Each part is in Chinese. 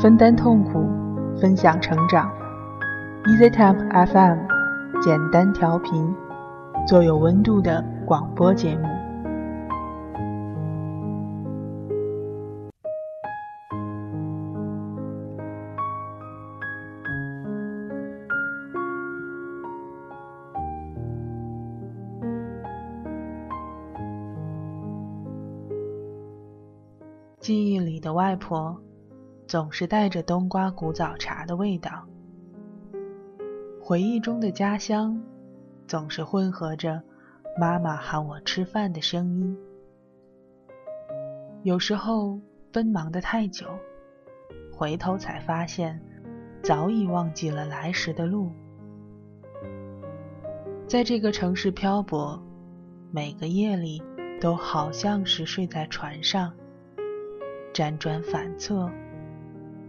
分担痛苦，分享成长。EasyTemp FM，简单调频，做有温度的广播节目。记忆里的外婆，总是带着冬瓜古早茶的味道；回忆中的家乡，总是混合着妈妈喊我吃饭的声音。有时候奔忙的太久，回头才发现，早已忘记了来时的路。在这个城市漂泊，每个夜里都好像是睡在船上。辗转反侧，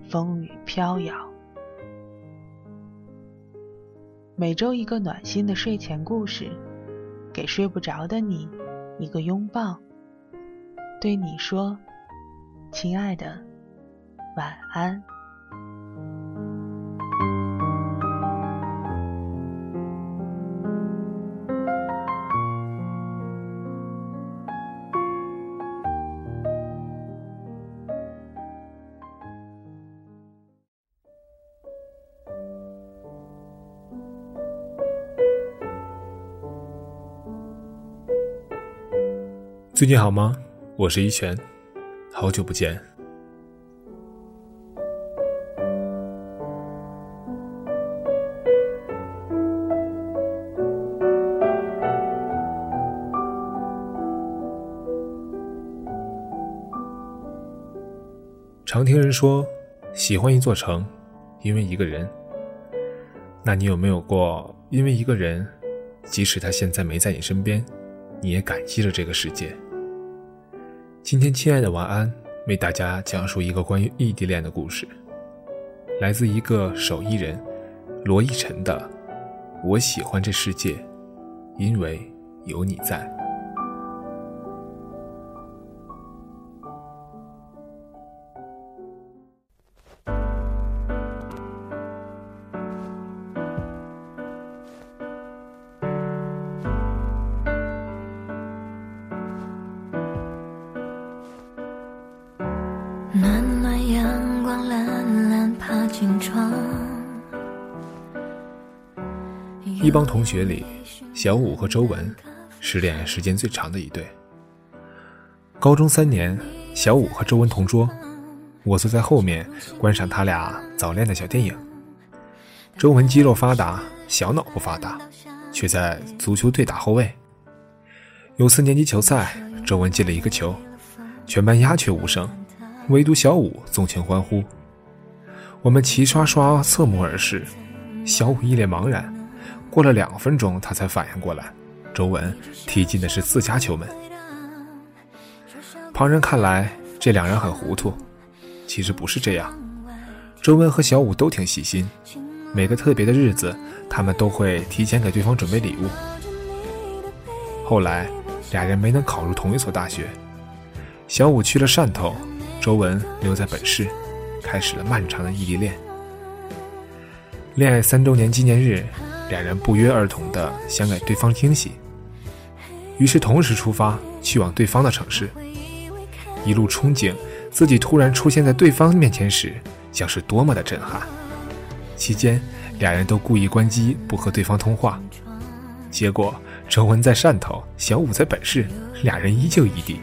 风雨飘摇。每周一个暖心的睡前故事，给睡不着的你一个拥抱，对你说：“亲爱的，晚安。”最近好吗？我是一拳，好久不见。常听人说，喜欢一座城，因为一个人。那你有没有过，因为一个人，即使他现在没在你身边，你也感激着这个世界？今天，亲爱的晚安，为大家讲述一个关于异地恋的故事，来自一个手艺人罗逸晨的《我喜欢这世界，因为有你在》。一帮同学里，小五和周文是恋爱时间最长的一对。高中三年，小五和周文同桌，我坐在后面观赏他俩早恋的小电影。周文肌肉发达，小脑不发达，却在足球队打后卫。有次年级球赛，周文进了一个球，全班鸦雀无声。唯独小五纵情欢呼，我们齐刷刷侧目而视，小五一脸茫然。过了两分钟，他才反应过来，周文踢进的是自家球门。旁人看来，这两人很糊涂，其实不是这样。周文和小五都挺细心，每个特别的日子，他们都会提前给对方准备礼物。后来，俩人没能考入同一所大学，小五去了汕头。周文留在本市，开始了漫长的异地恋。恋爱三周年纪念日，两人不约而同的想给对方惊喜，于是同时出发去往对方的城市。一路憧憬自己突然出现在对方面前时，将是多么的震撼。期间，俩人都故意关机不和对方通话，结果周文在汕头，小五在本市，俩人依旧异地。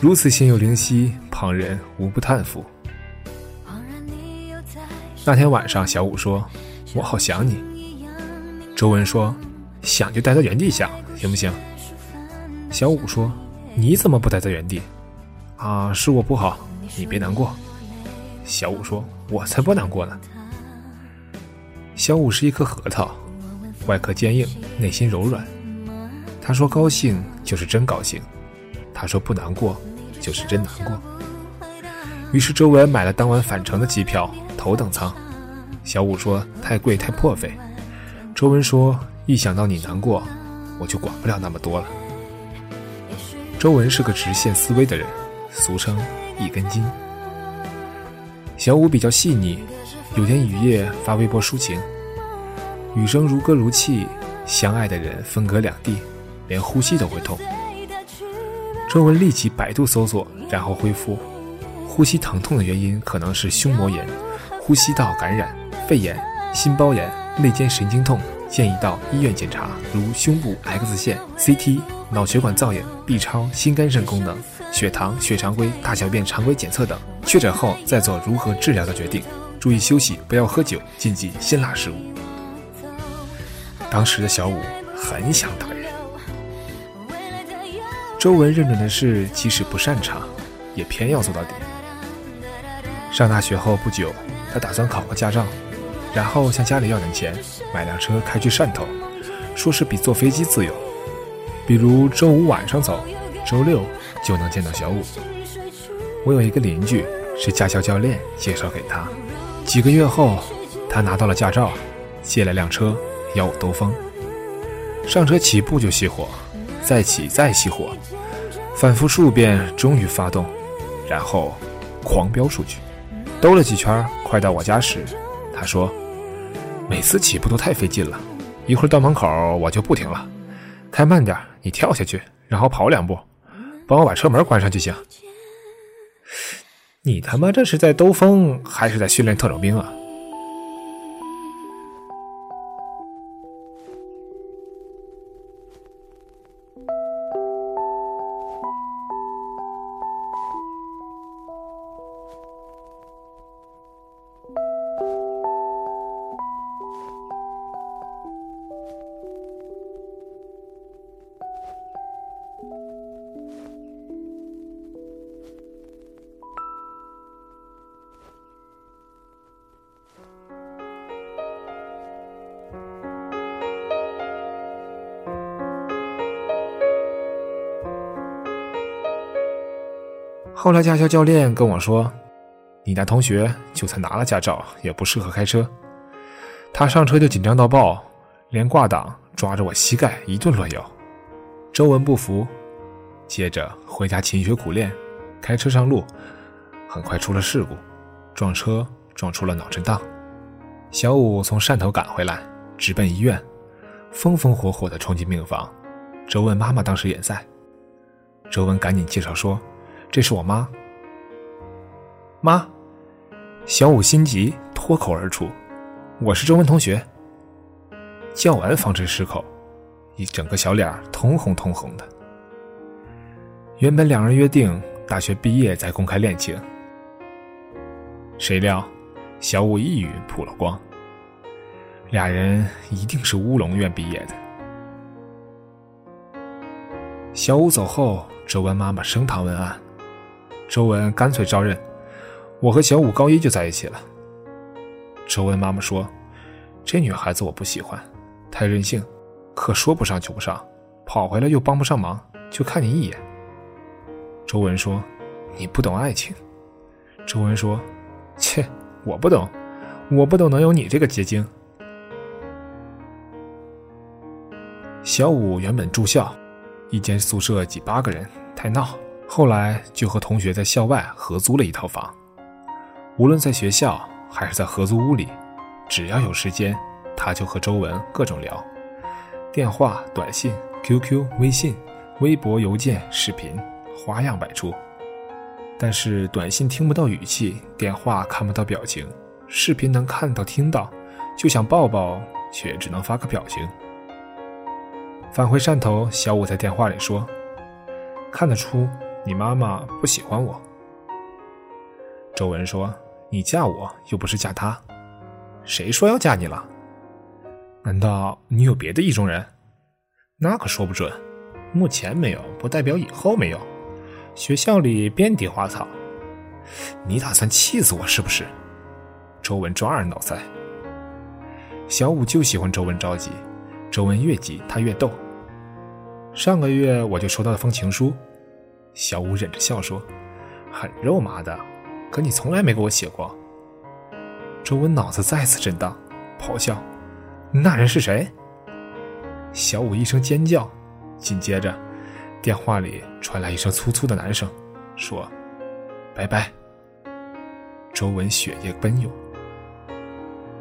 如此心有灵犀，旁人无不叹服。那天晚上，小五说：“我好想你。”周文说：“想就待在原地想，行不行？”小五说：“你怎么不待在原地？”啊，是我不好，你别难过。小五说：“我才不难过呢。”小五是一颗核桃，外壳坚硬，内心柔软。他说：“高兴就是真高兴。”他说：“不难过。”就是真难过。于是周文买了当晚返程的机票，头等舱。小五说太贵太破费。周文说一想到你难过，我就管不了那么多了。周文是个直线思维的人，俗称一根筋。小五比较细腻，有天雨夜发微博抒情，雨声如歌如泣，相爱的人分隔两地，连呼吸都会痛。周文立即百度搜索，然后回复：呼吸疼痛的原因可能是胸膜炎、呼吸道感染、肺炎、心包炎、肋间神经痛，建议到医院检查，如胸部 X 线、CT、脑血管造影、B 超、心肝肾功能、血糖、血常规、大小便常规检测等。确诊后再做如何治疗的决定。注意休息，不要喝酒，禁忌辛辣食物。当时的小五很想打人。周文认准的事，即使不擅长，也偏要做到底。上大学后不久，他打算考个驾照，然后向家里要点钱，买辆车开去汕头，说是比坐飞机自由。比如周五晚上走，周六就能见到小五。我有一个邻居是驾校教练介绍给他，几个月后，他拿到了驾照，借了辆车邀我兜风。上车起步就熄火。再起，再熄火，反复数遍，终于发动，然后狂飙出去。兜了几圈，快到我家时，他说：“每次起步都太费劲了，一会儿到门口我就不停了，开慢点，你跳下去，然后跑两步，帮我把车门关上就行。”你他妈这是在兜风，还是在训练特种兵啊？后来驾校教练跟我说：“你那同学就算拿了驾照，也不适合开车。他上车就紧张到爆，连挂档抓着我膝盖一顿乱摇。”周文不服，接着回家勤学苦练，开车上路，很快出了事故，撞车撞出了脑震荡。小五从汕头赶回来，直奔医院，风风火火地冲进病房。周文妈妈当时也在，周文赶紧介绍说。这是我妈，妈，小五心急脱口而出：“我是周文同学。”叫完方知失口，一整个小脸通红通红的。原本两人约定大学毕业再公开恋情，谁料小五一语曝了光，俩人一定是乌龙院毕业的。小五走后，周文妈妈升堂问案。周文干脆招认，我和小五高一就在一起了。周文妈妈说：“这女孩子我不喜欢，太任性，课说不上就不上，跑回来又帮不上忙，就看你一眼。”周文说：“你不懂爱情。”周文说：“切，我不懂，我不懂能有你这个结晶。”小五原本住校，一间宿舍挤八个人，太闹。后来就和同学在校外合租了一套房，无论在学校还是在合租屋里，只要有时间，他就和周文各种聊，电话、短信、QQ、微信、微博、邮件、视频，花样百出。但是短信听不到语气，电话看不到表情，视频能看到听到，就想抱抱，却只能发个表情。返回汕头，小五在电话里说：“看得出。”你妈妈不喜欢我。周文说：“你嫁我又不是嫁他，谁说要嫁你了？难道你有别的意中人？那可说不准。目前没有，不代表以后没有。学校里遍地花草，你打算气死我是不是？”周文抓耳挠腮。小五就喜欢周文着急，周文越急他越逗。上个月我就收到了封情书。小五忍着笑说：“很肉麻的，可你从来没给我写过。”周文脑子再次震荡，咆哮：“那人是谁？”小五一声尖叫，紧接着，电话里传来一声粗粗的男声，说：“拜拜。”周文血液奔涌。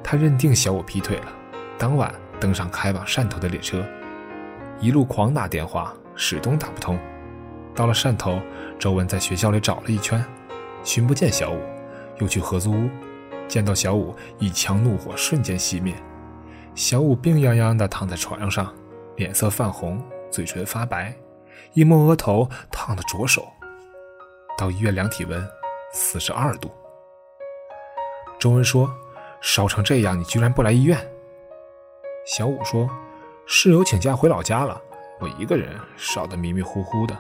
他认定小五劈腿了，当晚登上开往汕头的列车，一路狂打电话，始终打不通。到了汕头，周文在学校里找了一圈，寻不见小五，又去合租屋，见到小五，一腔怒火瞬间熄灭。小五病殃殃地躺在床上，脸色泛红，嘴唇发白，一摸额头，烫得灼手。到医院量体温，四十二度。周文说：“烧成这样，你居然不来医院？”小五说：“室友请假回老家了，我一个人烧得迷迷糊糊的，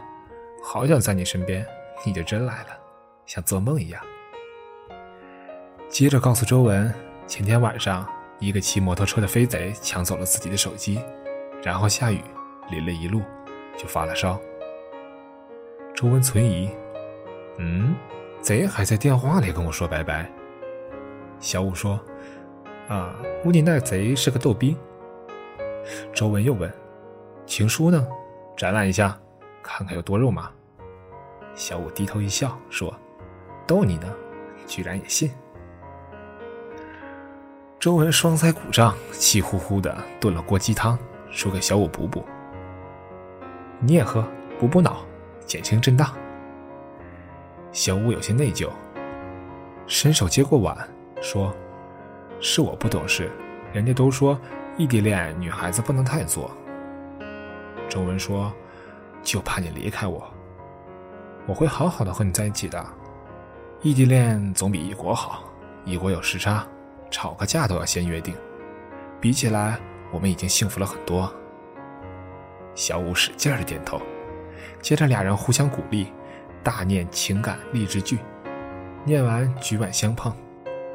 好想在你身边，你就真来了，像做梦一样。”接着告诉周文，前天晚上一个骑摩托车的飞贼抢走了自己的手机，然后下雨，淋了一路，就发了烧。周文存疑：“嗯，贼还在电话里跟我说拜拜。”小五说：“啊，估计那贼是个逗逼。”周文又问：“情书呢？展览一下，看看有多肉麻。”小五低头一笑说：“逗你呢，居然也信。”周文双腮鼓胀，气呼呼的炖了锅鸡汤，说给小五补补：“你也喝，补补脑，减轻震荡。”小五有些内疚，伸手接过碗。说：“是我不懂事，人家都说异地恋女孩子不能太作。”周文说：“就怕你离开我，我会好好的和你在一起的。异地恋总比异国好，异国有时差，吵个架都要先约定。比起来，我们已经幸福了很多。”小五使劲的点头，接着俩人互相鼓励，大念情感励志句，念完举碗相碰。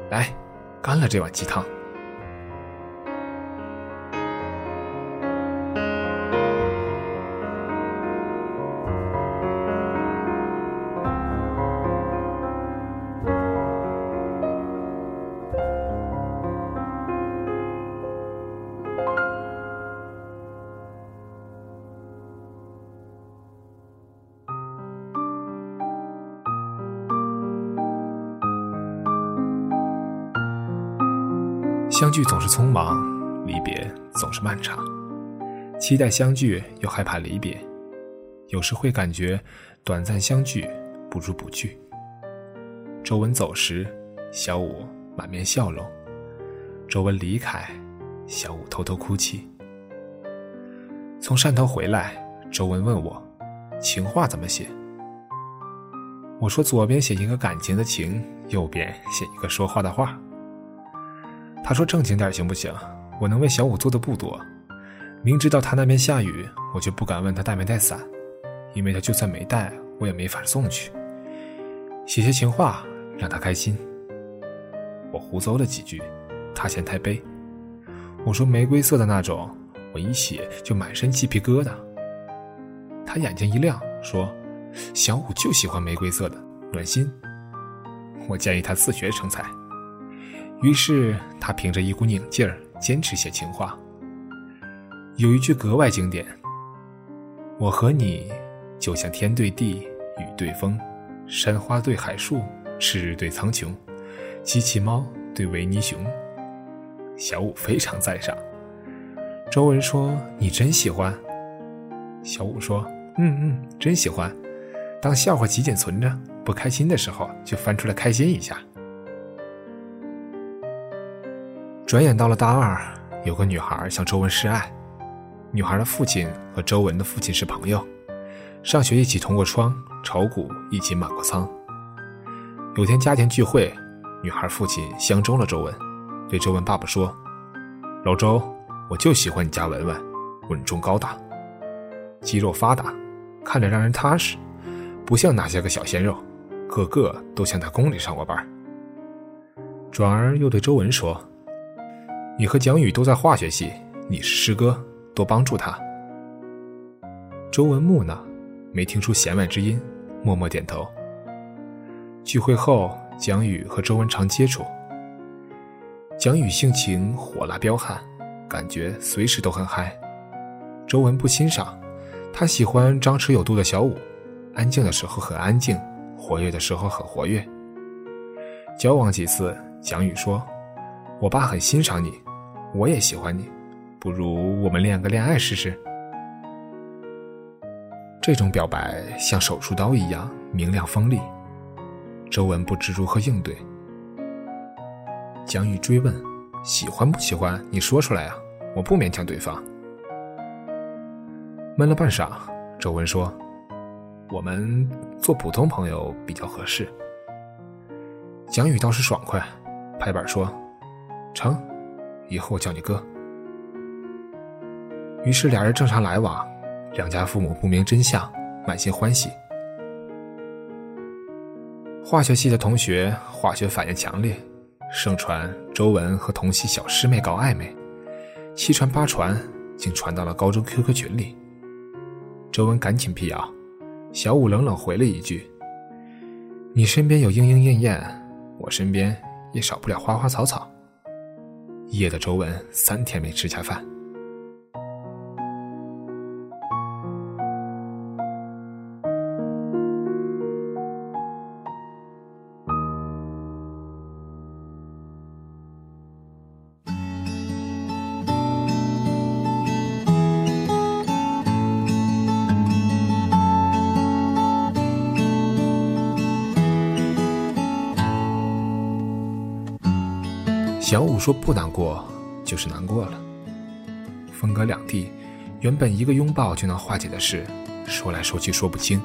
来，干了这碗鸡汤。聚总是匆忙，离别总是漫长。期待相聚，又害怕离别。有时会感觉短暂相聚不如不聚。周文走时，小五满面笑容；周文离开，小五偷偷哭泣。从汕头回来，周文问我：“情话怎么写？”我说：“左边写一个感情的情，右边写一个说话的话。”他说：“正经点行不行？我能为小五做的不多。明知道他那边下雨，我就不敢问他带没带伞，因为他就算没带，我也没法送去。写些情话让他开心。我胡诌了几句，他嫌太悲。我说玫瑰色的那种，我一写就满身鸡皮疙瘩。他眼睛一亮，说：小五就喜欢玫瑰色的，暖心。我建议他自学成才。”于是他凭着一股拧劲儿，坚持写情话。有一句格外经典：“我和你就像天对地，雨对风，山花对海树，赤日对苍穹，机器猫对维尼熊。”小五非常赞赏。周文说：“你真喜欢？”小五说：“嗯嗯，真喜欢。当笑话集锦存着，不开心的时候就翻出来开心一下。”转眼到了大二，有个女孩向周文示爱。女孩的父亲和周文的父亲是朋友，上学一起同过窗，炒股一起满过仓。有天家庭聚会，女孩父亲相中了周文，对周文爸爸说：“老周，我就喜欢你家文文，稳重高大，肌肉发达，看着让人踏实，不像那些个小鲜肉，个个都像在宫里上过班。”转而又对周文说。你和蒋宇都在化学系，你是师哥，多帮助他。周文木讷，没听出弦外之音，默默点头。聚会后，蒋宇和周文常接触。蒋宇性情火辣彪悍，感觉随时都很嗨。周文不欣赏，他喜欢张弛有度的小五，安静的时候很安静，活跃的时候很活跃。交往几次，蒋宇说：“我爸很欣赏你，我也喜欢你，不如我们练个恋爱试试。”这种表白像手术刀一样明亮锋利，周文不知如何应对。蒋宇追问：“喜欢不喜欢？你说出来啊！我不勉强对方。”闷了半晌，周文说：“我们做普通朋友比较合适。”蒋宇倒是爽快，拍板说：“成，以后我叫你哥。”于是俩人正常来往，两家父母不明真相，满心欢喜。化学系的同学化学反应强烈，盛传周文和同系小师妹搞暧昧，七传八传，竟传到了高中 QQ 群里。周文赶紧辟谣，小五冷冷回了一句：“你身边有莺莺燕燕。”我身边也少不了花花草草。夜的周文三天没吃下饭。小五说：“不难过，就是难过了。分隔两地，原本一个拥抱就能化解的事，说来说去说不清。”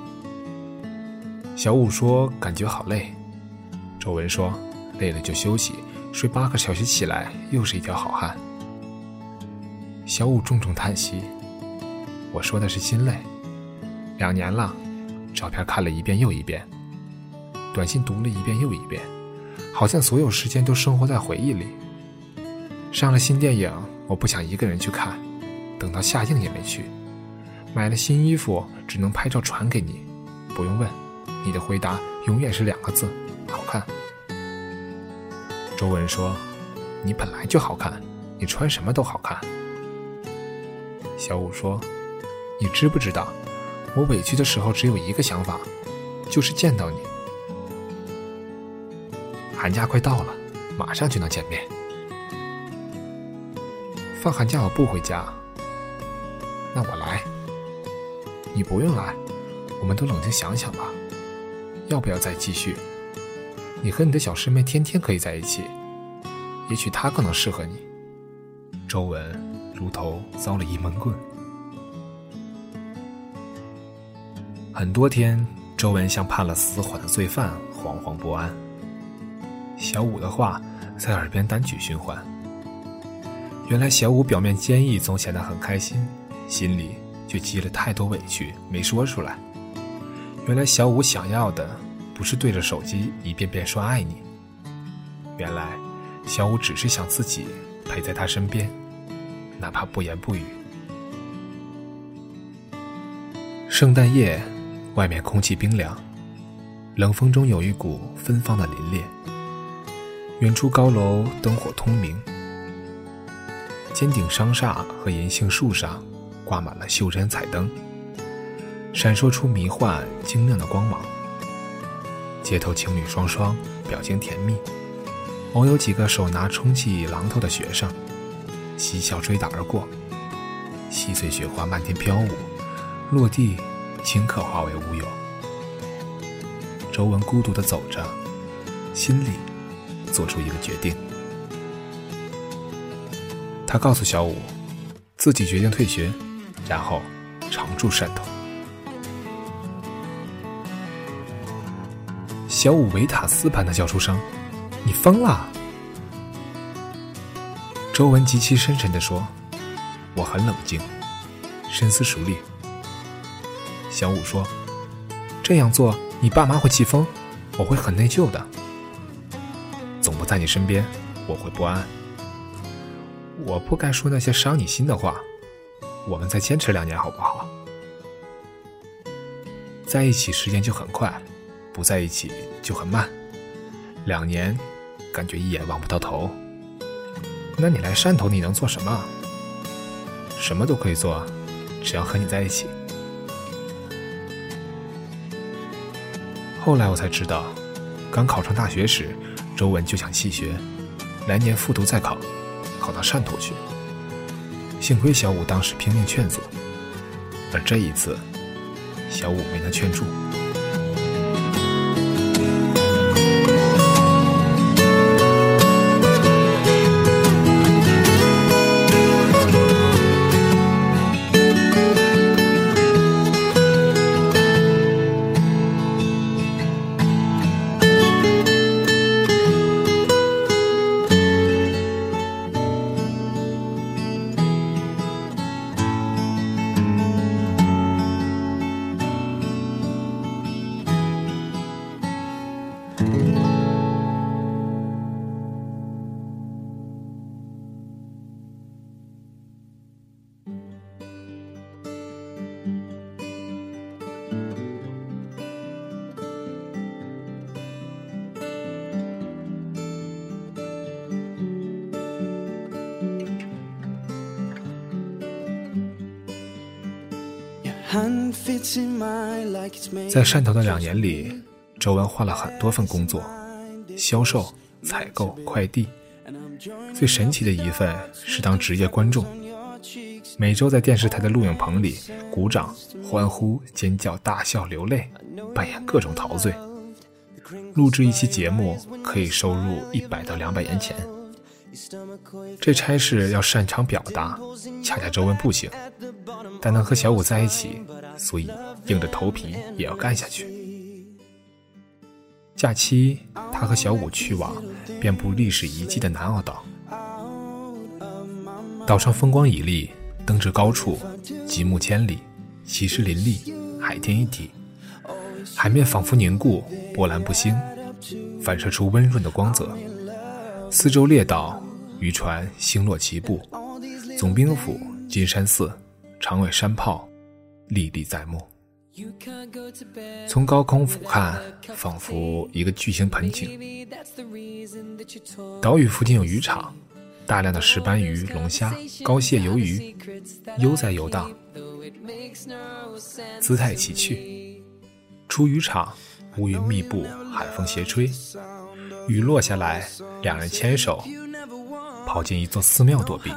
小五说：“感觉好累。”周文说：“累了就休息，睡八个小时起来又是一条好汉。”小五重重叹息：“我说的是心累。两年了，照片看了一遍又一遍，短信读了一遍又一遍。”好像所有时间都生活在回忆里。上了新电影，我不想一个人去看，等到下映也没去。买了新衣服，只能拍照传给你，不用问，你的回答永远是两个字：好看。周文说：“你本来就好看，你穿什么都好看。”小五说：“你知不知道，我委屈的时候只有一个想法，就是见到你。”寒假快到了，马上就能见面。放寒假我不回家，那我来。你不用来，我们都冷静想想吧，要不要再继续？你和你的小师妹天天可以在一起，也许她更能适合你。周文如头遭了一闷棍。很多天，周文像判了死缓的罪犯，惶惶不安。小五的话在耳边单曲循环。原来小五表面坚毅，总显得很开心，心里却积了太多委屈没说出来。原来小五想要的不是对着手机一遍遍说爱你，原来小五只是想自己陪在他身边，哪怕不言不语。圣诞夜，外面空气冰凉，冷风中有一股芬芳的凛冽。远处高楼灯火通明，尖顶商厦和银杏树上挂满了袖珍彩灯，闪烁出迷幻晶亮的光芒。街头情侣双双表情甜蜜，偶有几个手拿充气榔头的学生嬉笑追打而过，细碎雪花漫天飘舞，落地顷刻化为乌有。周文孤独地走着，心里。做出一个决定，他告诉小五，自己决定退学，然后常驻汕头。小五维塔斯般的叫出声：“你疯了！”周文极其深沉的说：“我很冷静，深思熟虑。”小五说：“这样做，你爸妈会气疯，我会很内疚的。”在你身边，我会不安。我不该说那些伤你心的话。我们再坚持两年好不好？在一起时间就很快，不在一起就很慢。两年，感觉一眼望不到头。那你来汕头，你能做什么？什么都可以做，只要和你在一起。后来我才知道，刚考上大学时。周文就想弃学，来年复读再考，考到汕头去。幸亏小五当时拼命劝阻，而这一次，小五没能劝住。在汕头的两年里，周文换了很多份工作，销售、采购、快递。最神奇的一份是当职业观众，每周在电视台的录影棚里鼓掌、欢呼、尖叫、大笑、流泪，扮演各种陶醉。录制一期节目可以收入一百到两百元钱。这差事要擅长表达，恰恰周文不行，但能和小五在一起，所以硬着头皮也要干下去。假期，他和小五去往遍布历史遗迹的南澳岛，岛上风光旖旎，登至高处，极目千里，奇石林立，海天一体，海面仿佛凝固，波澜不兴，反射出温润的光泽。四周列岛，渔船星落齐布，总兵府、金山寺、长尾山炮，历历在目。从高空俯瞰，仿佛一个巨型盆景。岛屿附近有渔场，大量的石斑鱼、龙虾、膏蟹、鱿鱼悠哉游荡，姿态奇趣。出渔场，乌云密布，海风斜吹。雨落下来，两人牵手跑进一座寺庙躲避。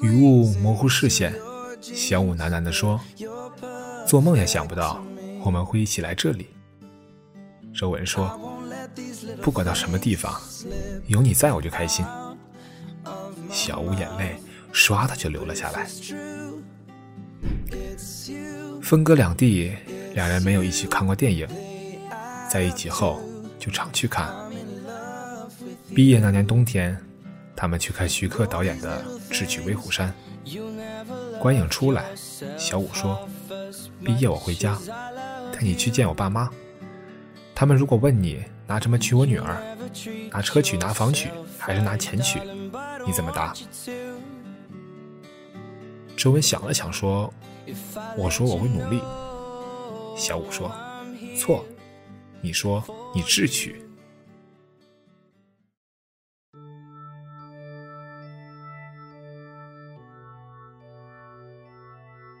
雨雾模糊视线，小五喃喃地说：“做梦也想不到我们会一起来这里。”周文说：“不管到什么地方，有你在我就开心。”小五眼泪唰的就流了下来。分隔两地，两人没有一起看过电影。在一起后就常去看。毕业那年冬天，他们去看徐克导演的《智取威虎山》。观影出来，小五说：“毕业我回家，带你去见我爸妈。他们如果问你拿什么娶我女儿，拿车娶、拿房娶，还是拿钱娶，你怎么答？”周文想了想说：“我说我会努力。”小五说：“错。”你说你智取。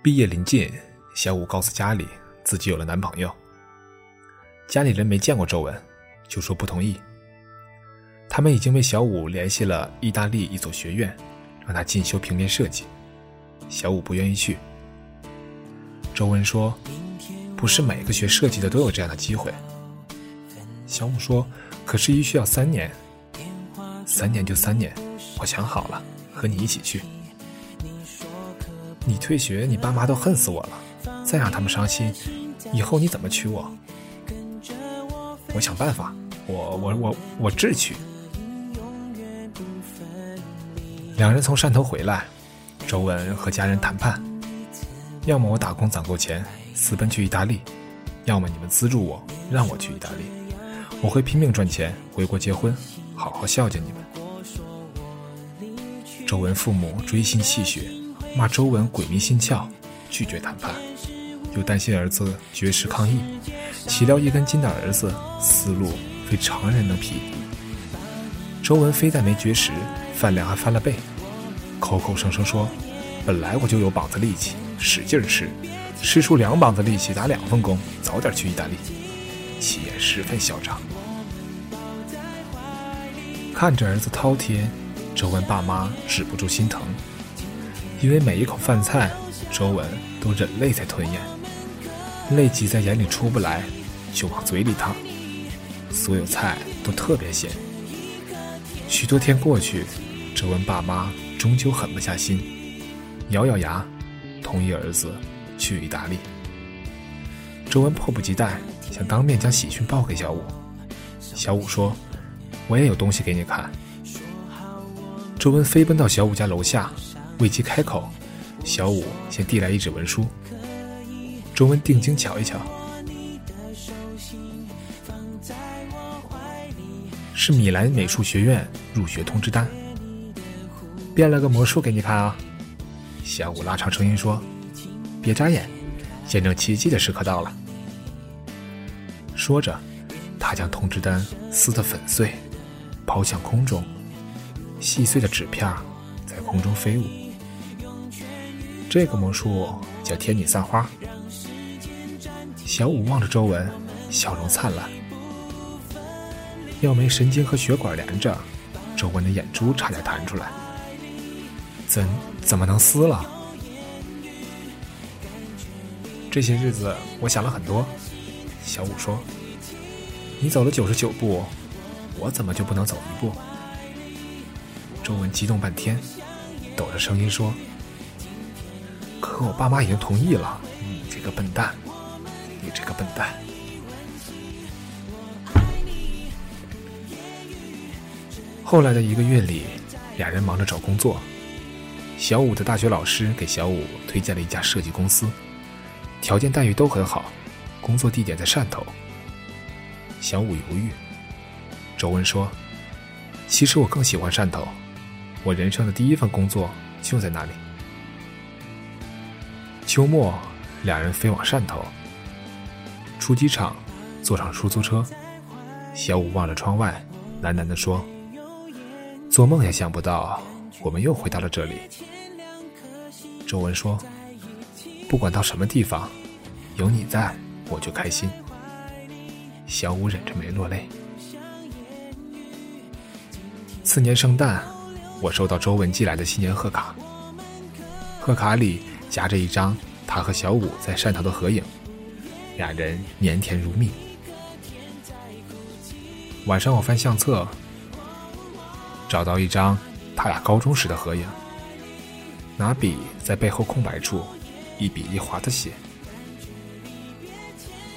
毕业临近，小五告诉家里自己有了男朋友。家里人没见过周文，就说不同意。他们已经为小五联系了意大利一所学院，让他进修平面设计。小五不愿意去。周文说：“不是每个学设计的都有这样的机会。”小五说：“可是，一需要三年，三年就三年。我想好了，和你一起去。你退学，你爸妈都恨死我了。再让他们伤心，以后你怎么娶我？我想办法。我我我我智取。”两人从汕头回来，周文和家人谈判：要么我打工攒够钱，私奔去意大利；要么你们资助我，让我去意大利。我会拼命赚钱，回国结婚，好好孝敬你们。周文父母锥心泣血，骂周文鬼迷心窍，拒绝谈判，又担心儿子绝食抗议，岂料一根筋的儿子思路非常人能匹。周文非但没绝食，饭量还翻了倍，口口声声说：“本来我就有膀子力气，使劲吃，吃出两膀子力气打两份工，早点去意大利。”气焰十分嚣张。看着儿子饕餮，周文爸妈止不住心疼，因为每一口饭菜，周文都忍泪在吞咽，泪挤在眼里出不来，就往嘴里淌。所有菜都特别咸。许多天过去，周文爸妈终究狠不下心，咬咬牙，同意儿子去意大利。周文迫不及待想当面将喜讯报给小五。小五说。我也有东西给你看。周文飞奔到小五家楼下，未及开口，小五先递来一纸文书。周文定睛瞧一瞧，是米兰美术学院入学通知单。变了个魔术给你看啊！小五拉长声音说：“别眨眼，见证奇迹的时刻到了。”说着，他将通知单撕得粉碎。抛向空中，细碎的纸片在空中飞舞。这个魔术叫“天女散花”。小五望着周文，笑容灿烂。要没神经和血管连着，周文的眼珠差点弹出来。怎怎么能撕了？这些日子我想了很多。小五说：“你走了九十九步。”我怎么就不能走一步？周文激动半天，抖着声音说：“可我爸妈已经同意了。”你这个笨蛋！你这个笨蛋！后来的一个月里，俩人忙着找工作。小五的大学老师给小五推荐了一家设计公司，条件待遇都很好，工作地点在汕头。小五犹豫。周文说：“其实我更喜欢汕头，我人生的第一份工作就在那里。”秋末，两人飞往汕头。出机场，坐上出租车，小五望着窗外，喃喃地说：“做梦也想不到，我们又回到了这里。”周文说：“不管到什么地方，有你在，我就开心。”小五忍着没落泪。次年圣诞，我收到周文寄来的新年贺卡。贺卡里夹着一张他和小五在汕头的合影，俩人腼腆如蜜。晚上我翻相册，找到一张他俩高中时的合影，拿笔在背后空白处一笔一划的写：“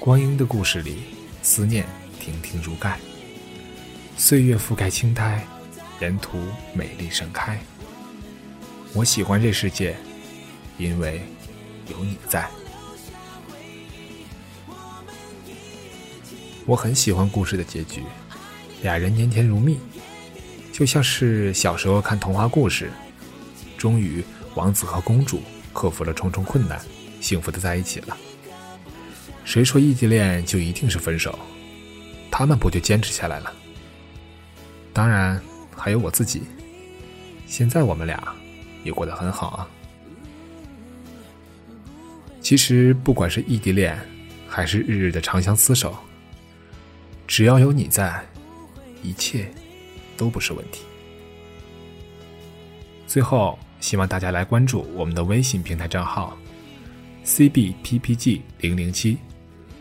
光阴的故事里，思念亭亭如盖，岁月覆盖青苔。”沿途美丽盛开。我喜欢这世界，因为有你在。我很喜欢故事的结局，俩人腼腆如蜜，就像是小时候看童话故事。终于，王子和公主克服了重重困难，幸福的在一起了。谁说异地恋就一定是分手？他们不就坚持下来了？当然。还有我自己，现在我们俩也过得很好啊。其实不管是异地恋，还是日日的长相厮守，只要有你在，一切都不是问题。最后，希望大家来关注我们的微信平台账号 “cbppg 零零七”，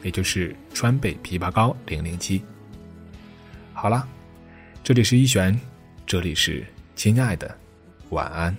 也就是川北枇杷膏零零七。好了，这里是一璇。这里是亲爱的，晚安。